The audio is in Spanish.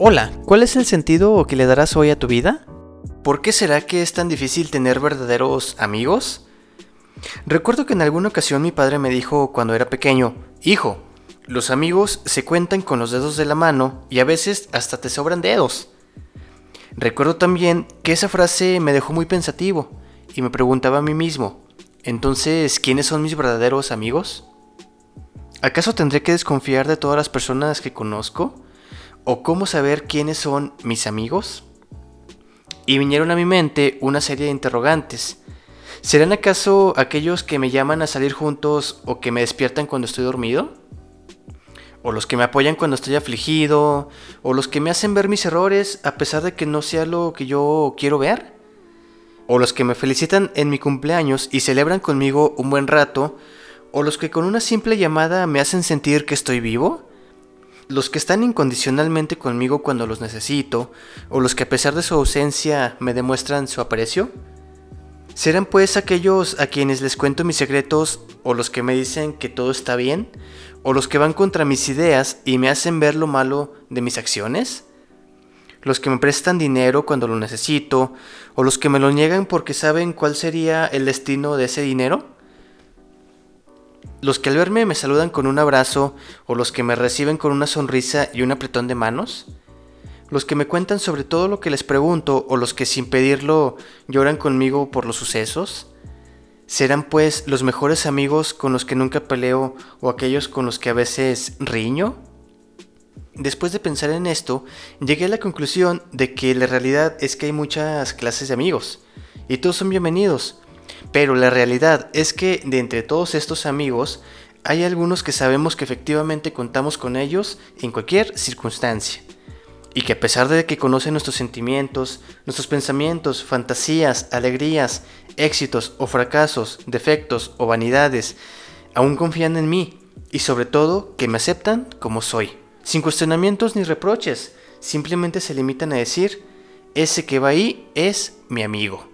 Hola, ¿cuál es el sentido que le darás hoy a tu vida? ¿Por qué será que es tan difícil tener verdaderos amigos? Recuerdo que en alguna ocasión mi padre me dijo cuando era pequeño, Hijo, los amigos se cuentan con los dedos de la mano y a veces hasta te sobran dedos. Recuerdo también que esa frase me dejó muy pensativo y me preguntaba a mí mismo, entonces, ¿quiénes son mis verdaderos amigos? ¿Acaso tendré que desconfiar de todas las personas que conozco? ¿O cómo saber quiénes son mis amigos? Y vinieron a mi mente una serie de interrogantes. ¿Serán acaso aquellos que me llaman a salir juntos o que me despiertan cuando estoy dormido? ¿O los que me apoyan cuando estoy afligido? ¿O los que me hacen ver mis errores a pesar de que no sea lo que yo quiero ver? ¿O los que me felicitan en mi cumpleaños y celebran conmigo un buen rato? ¿O los que con una simple llamada me hacen sentir que estoy vivo? Los que están incondicionalmente conmigo cuando los necesito, o los que a pesar de su ausencia me demuestran su aprecio? ¿Serán pues aquellos a quienes les cuento mis secretos, o los que me dicen que todo está bien, o los que van contra mis ideas y me hacen ver lo malo de mis acciones? ¿Los que me prestan dinero cuando lo necesito, o los que me lo niegan porque saben cuál sería el destino de ese dinero? Los que al verme me saludan con un abrazo o los que me reciben con una sonrisa y un apretón de manos. Los que me cuentan sobre todo lo que les pregunto o los que sin pedirlo lloran conmigo por los sucesos. ¿Serán pues los mejores amigos con los que nunca peleo o aquellos con los que a veces riño? Después de pensar en esto, llegué a la conclusión de que la realidad es que hay muchas clases de amigos y todos son bienvenidos, pero la realidad es que de entre todos estos amigos, hay algunos que sabemos que efectivamente contamos con ellos en cualquier circunstancia. Y que a pesar de que conocen nuestros sentimientos, nuestros pensamientos, fantasías, alegrías, éxitos o fracasos, defectos o vanidades, aún confían en mí y sobre todo que me aceptan como soy. Sin cuestionamientos ni reproches, simplemente se limitan a decir, ese que va ahí es mi amigo.